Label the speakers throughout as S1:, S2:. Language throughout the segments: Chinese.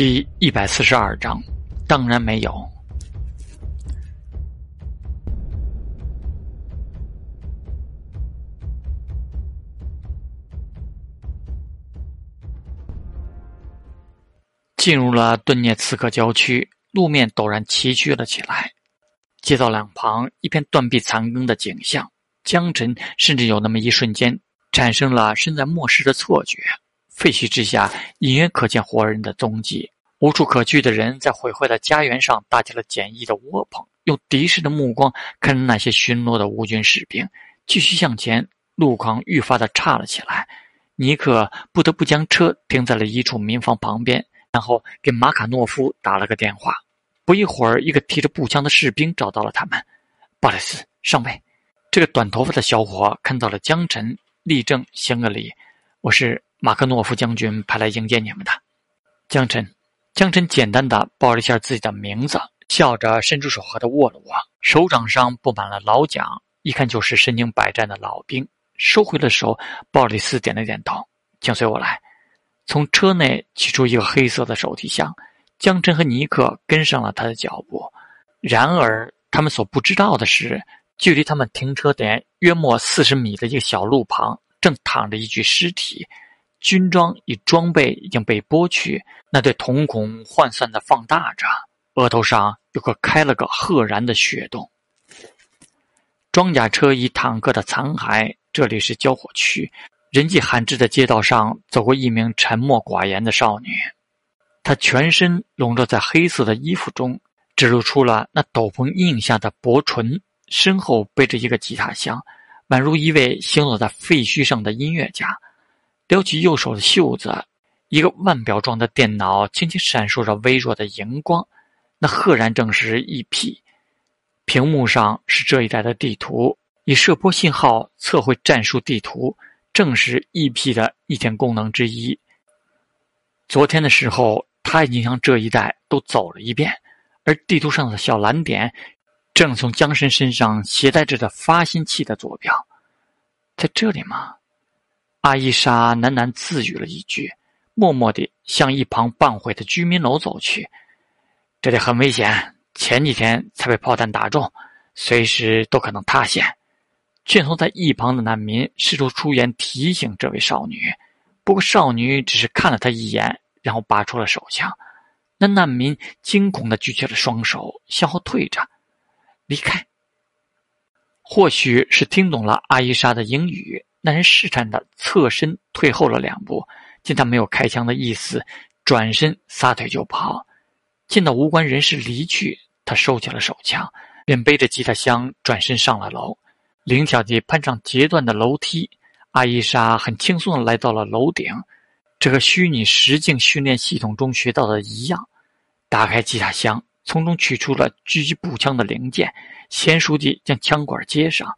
S1: 第一百四十二章，当然没有。进入了顿涅茨克郊区，路面陡然崎岖了起来，街道两旁一片断壁残垣的景象。江晨甚至有那么一瞬间产生了身在末世的错觉。废墟之下，隐约可见活人的踪迹。无处可去的人在毁坏的家园上搭起了简易的窝棚，用敌视的目光看着那些巡逻的乌军士兵。继续向前，路况愈发的差了起来。尼克不得不将车停在了一处民房旁边，然后给马卡诺夫打了个电话。不一会儿，一个提着步枪的士兵找到了他们。鲍里斯上尉，这个短头发的小伙看到了江晨，立正行个礼：“我是。”马克诺夫将军派来迎接你们的，江晨。江晨简单的报了一下自己的名字，笑着伸出手和他握了握，手掌上布满了老茧，一看就是身经百战的老兵。收回了手，鲍里斯点了点头，请随我来。从车内取出一个黑色的手提箱，江晨和尼克跟上了他的脚步。然而，他们所不知道的是，距离他们停车点约莫四十米的一个小路旁，正躺着一具尸体。军装与装备已经被剥去，那对瞳孔涣散的放大着，额头上有个开了个赫然的血洞。装甲车与坦克的残骸，这里是交火区。人迹罕至的街道上，走过一名沉默寡言的少女，她全身笼罩在黑色的衣服中，只露出了那斗篷印下的薄唇，身后背着一个吉他箱，宛如一位行走在废墟上的音乐家。撩起右手的袖子，一个腕表状的电脑轻轻闪烁着微弱的荧光，那赫然正是 E.P。屏幕上是这一带的地图，以射波信号测绘战术地图，正是 E.P 的一点功能之一。昨天的时候，他已经将这一带都走了一遍，而地图上的小蓝点，正从江神身上携带着的发信器的坐标，在这里吗？阿伊莎喃喃自语了一句，默默地向一旁半毁的居民楼走去。这里很危险，前几天才被炮弹打中，随时都可能塌陷。劝从在一旁的难民试图出言提醒这位少女，不过少女只是看了他一眼，然后拔出了手枪。那难民惊恐地举起了双手，向后退着，离开。或许是听懂了阿伊莎的英语。那人试探的侧身退后了两步，见他没有开枪的意思，转身撒腿就跑。见到无关人士离去，他收起了手枪，便背着吉他箱转身上了楼，灵巧地攀上截断的楼梯。阿伊莎很轻松地来到了楼顶，这和虚拟实境训练系统中学到的一样。打开吉他箱，从中取出了狙击步枪的零件，娴熟地将枪管接上，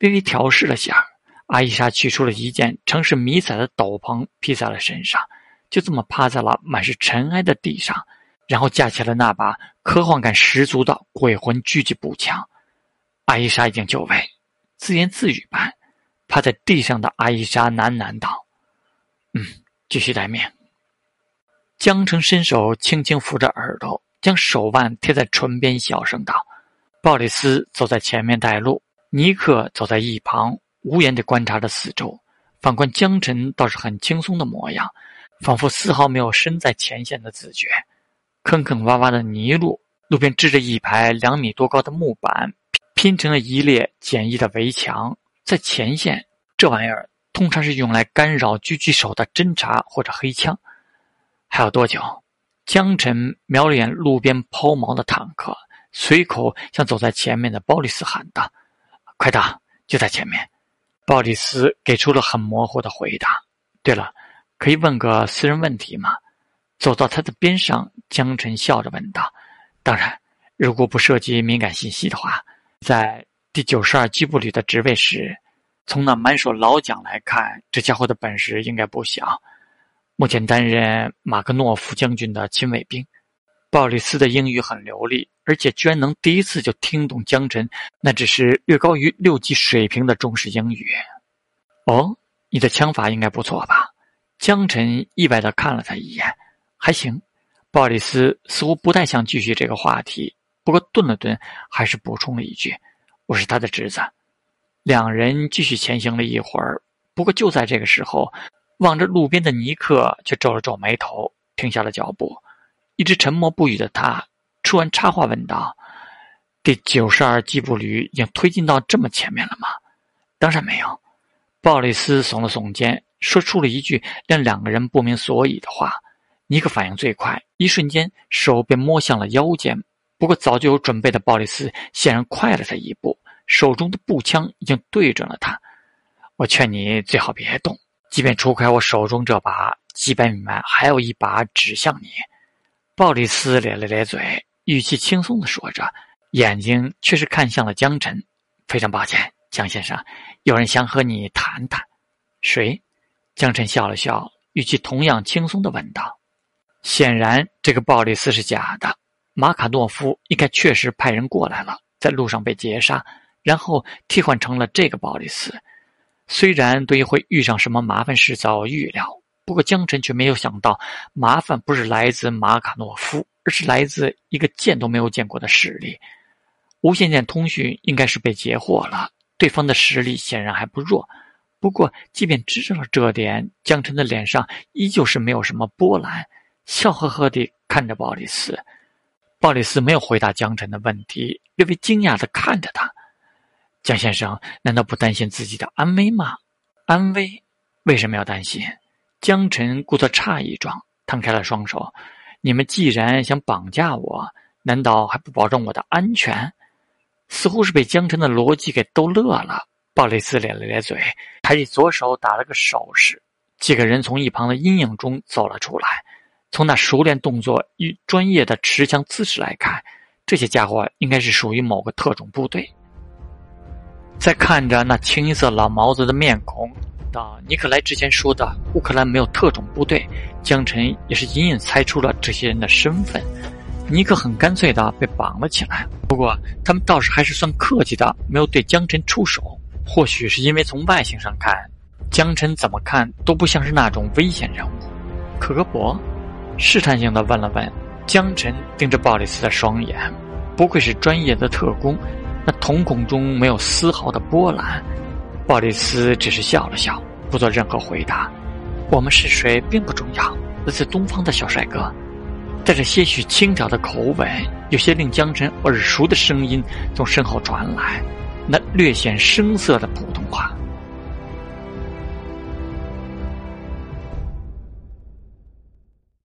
S1: 微微调试了下。阿伊莎取出了一件城市迷彩的斗篷，披在了身上，就这么趴在了满是尘埃的地上，然后架起了那把科幻感十足的鬼魂狙击步枪。阿伊莎已经就位，自言自语般，趴在地上的阿伊莎喃喃道：“嗯，继续待命。”江城伸手轻轻扶着耳朵，将手腕贴在唇边，小声道：“鲍里斯走在前面带路，尼克走在一旁。”无言地观察着四周，反观江晨倒是很轻松的模样，仿佛丝毫没有身在前线的自觉。坑坑洼洼的泥路，路边支着一排两米多高的木板，拼成了一列简易的围墙。在前线，这玩意儿通常是用来干扰狙击手的侦查或者黑枪。还有多久？江晨瞄了眼路边抛锚的坦克，随口向走在前面的鲍里斯喊道：“快打，就在前面。”鲍里斯给出了很模糊的回答。对了，可以问个私人问题吗？走到他的边上，江晨笑着问道：“当然，如果不涉及敏感信息的话，在第九十二机步旅的职位是，从那满手老奖来看，这家伙的本事应该不小。目前担任马克诺夫将军的亲卫兵。”鲍里斯的英语很流利，而且居然能第一次就听懂江晨那只是略高于六级水平的中式英语。哦，你的枪法应该不错吧？江晨意外的看了他一眼，还行。鲍里斯似乎不太想继续这个话题，不过顿了顿，还是补充了一句：“我是他的侄子。”两人继续前行了一会儿，不过就在这个时候，望着路边的尼克却皱了皱眉头，停下了脚步。一直沉默不语的他，突然插话问道：“第九十二机步旅已经推进到这么前面了吗？”“当然没有。”鲍里斯耸了耸肩，说出了一句让两个人不明所以的话。尼克反应最快，一瞬间手便摸向了腰间。不过早就有准备的鲍里斯显然快了他一步，手中的步枪已经对准了他。我劝你最好别动，即便除开我手中这把，几百米外还有一把指向你。鲍里斯咧了咧嘴，语气轻松的说着，眼睛却是看向了江晨。非常抱歉，江先生，有人想和你谈谈。谁？江晨笑了笑，语气同样轻松的问道。显然，这个鲍里斯是假的。马卡诺夫应该确实派人过来了，在路上被劫杀，然后替换成了这个鲍里斯。虽然对于会遇上什么麻烦事早有预料，不过江晨却没有想到，麻烦不是来自马卡诺夫，而是来自一个见都没有见过的势力。无线电通讯应该是被截获了，对方的实力显然还不弱。不过，即便知道了这点，江晨的脸上依旧是没有什么波澜。笑呵呵地看着鲍里斯，鲍里斯没有回答江晨的问题，略微惊讶地看着他。江先生难道不担心自己的安危吗？安危？为什么要担心？江晨故作诧异状，摊开了双手。你们既然想绑架我，难道还不保证我的安全？似乎是被江晨的逻辑给逗乐了。鲍里斯咧了咧嘴，抬起左手打了个手势。几个人从一旁的阴影中走了出来。从那熟练动作与专业的持枪姿势来看，这些家伙应该是属于某个特种部队。再看着那清一色老毛子的面孔，到尼克莱之前说的乌克兰没有特种部队，江晨也是隐隐猜出了这些人的身份。尼克很干脆的被绑了起来，不过他们倒是还是算客气的，没有对江晨出手。或许是因为从外形上看，江晨怎么看都不像是那种危险人物。科博。试探性的问了问，江晨盯着鲍里斯的双眼，不愧是专业的特工，那瞳孔中没有丝毫的波澜。鲍里斯只是笑了笑，不做任何回答。我们是谁并不重要，来自东方的小帅哥，带着些许轻佻的口吻，有些令江晨耳熟的声音从身后传来，那略显生涩的普通话。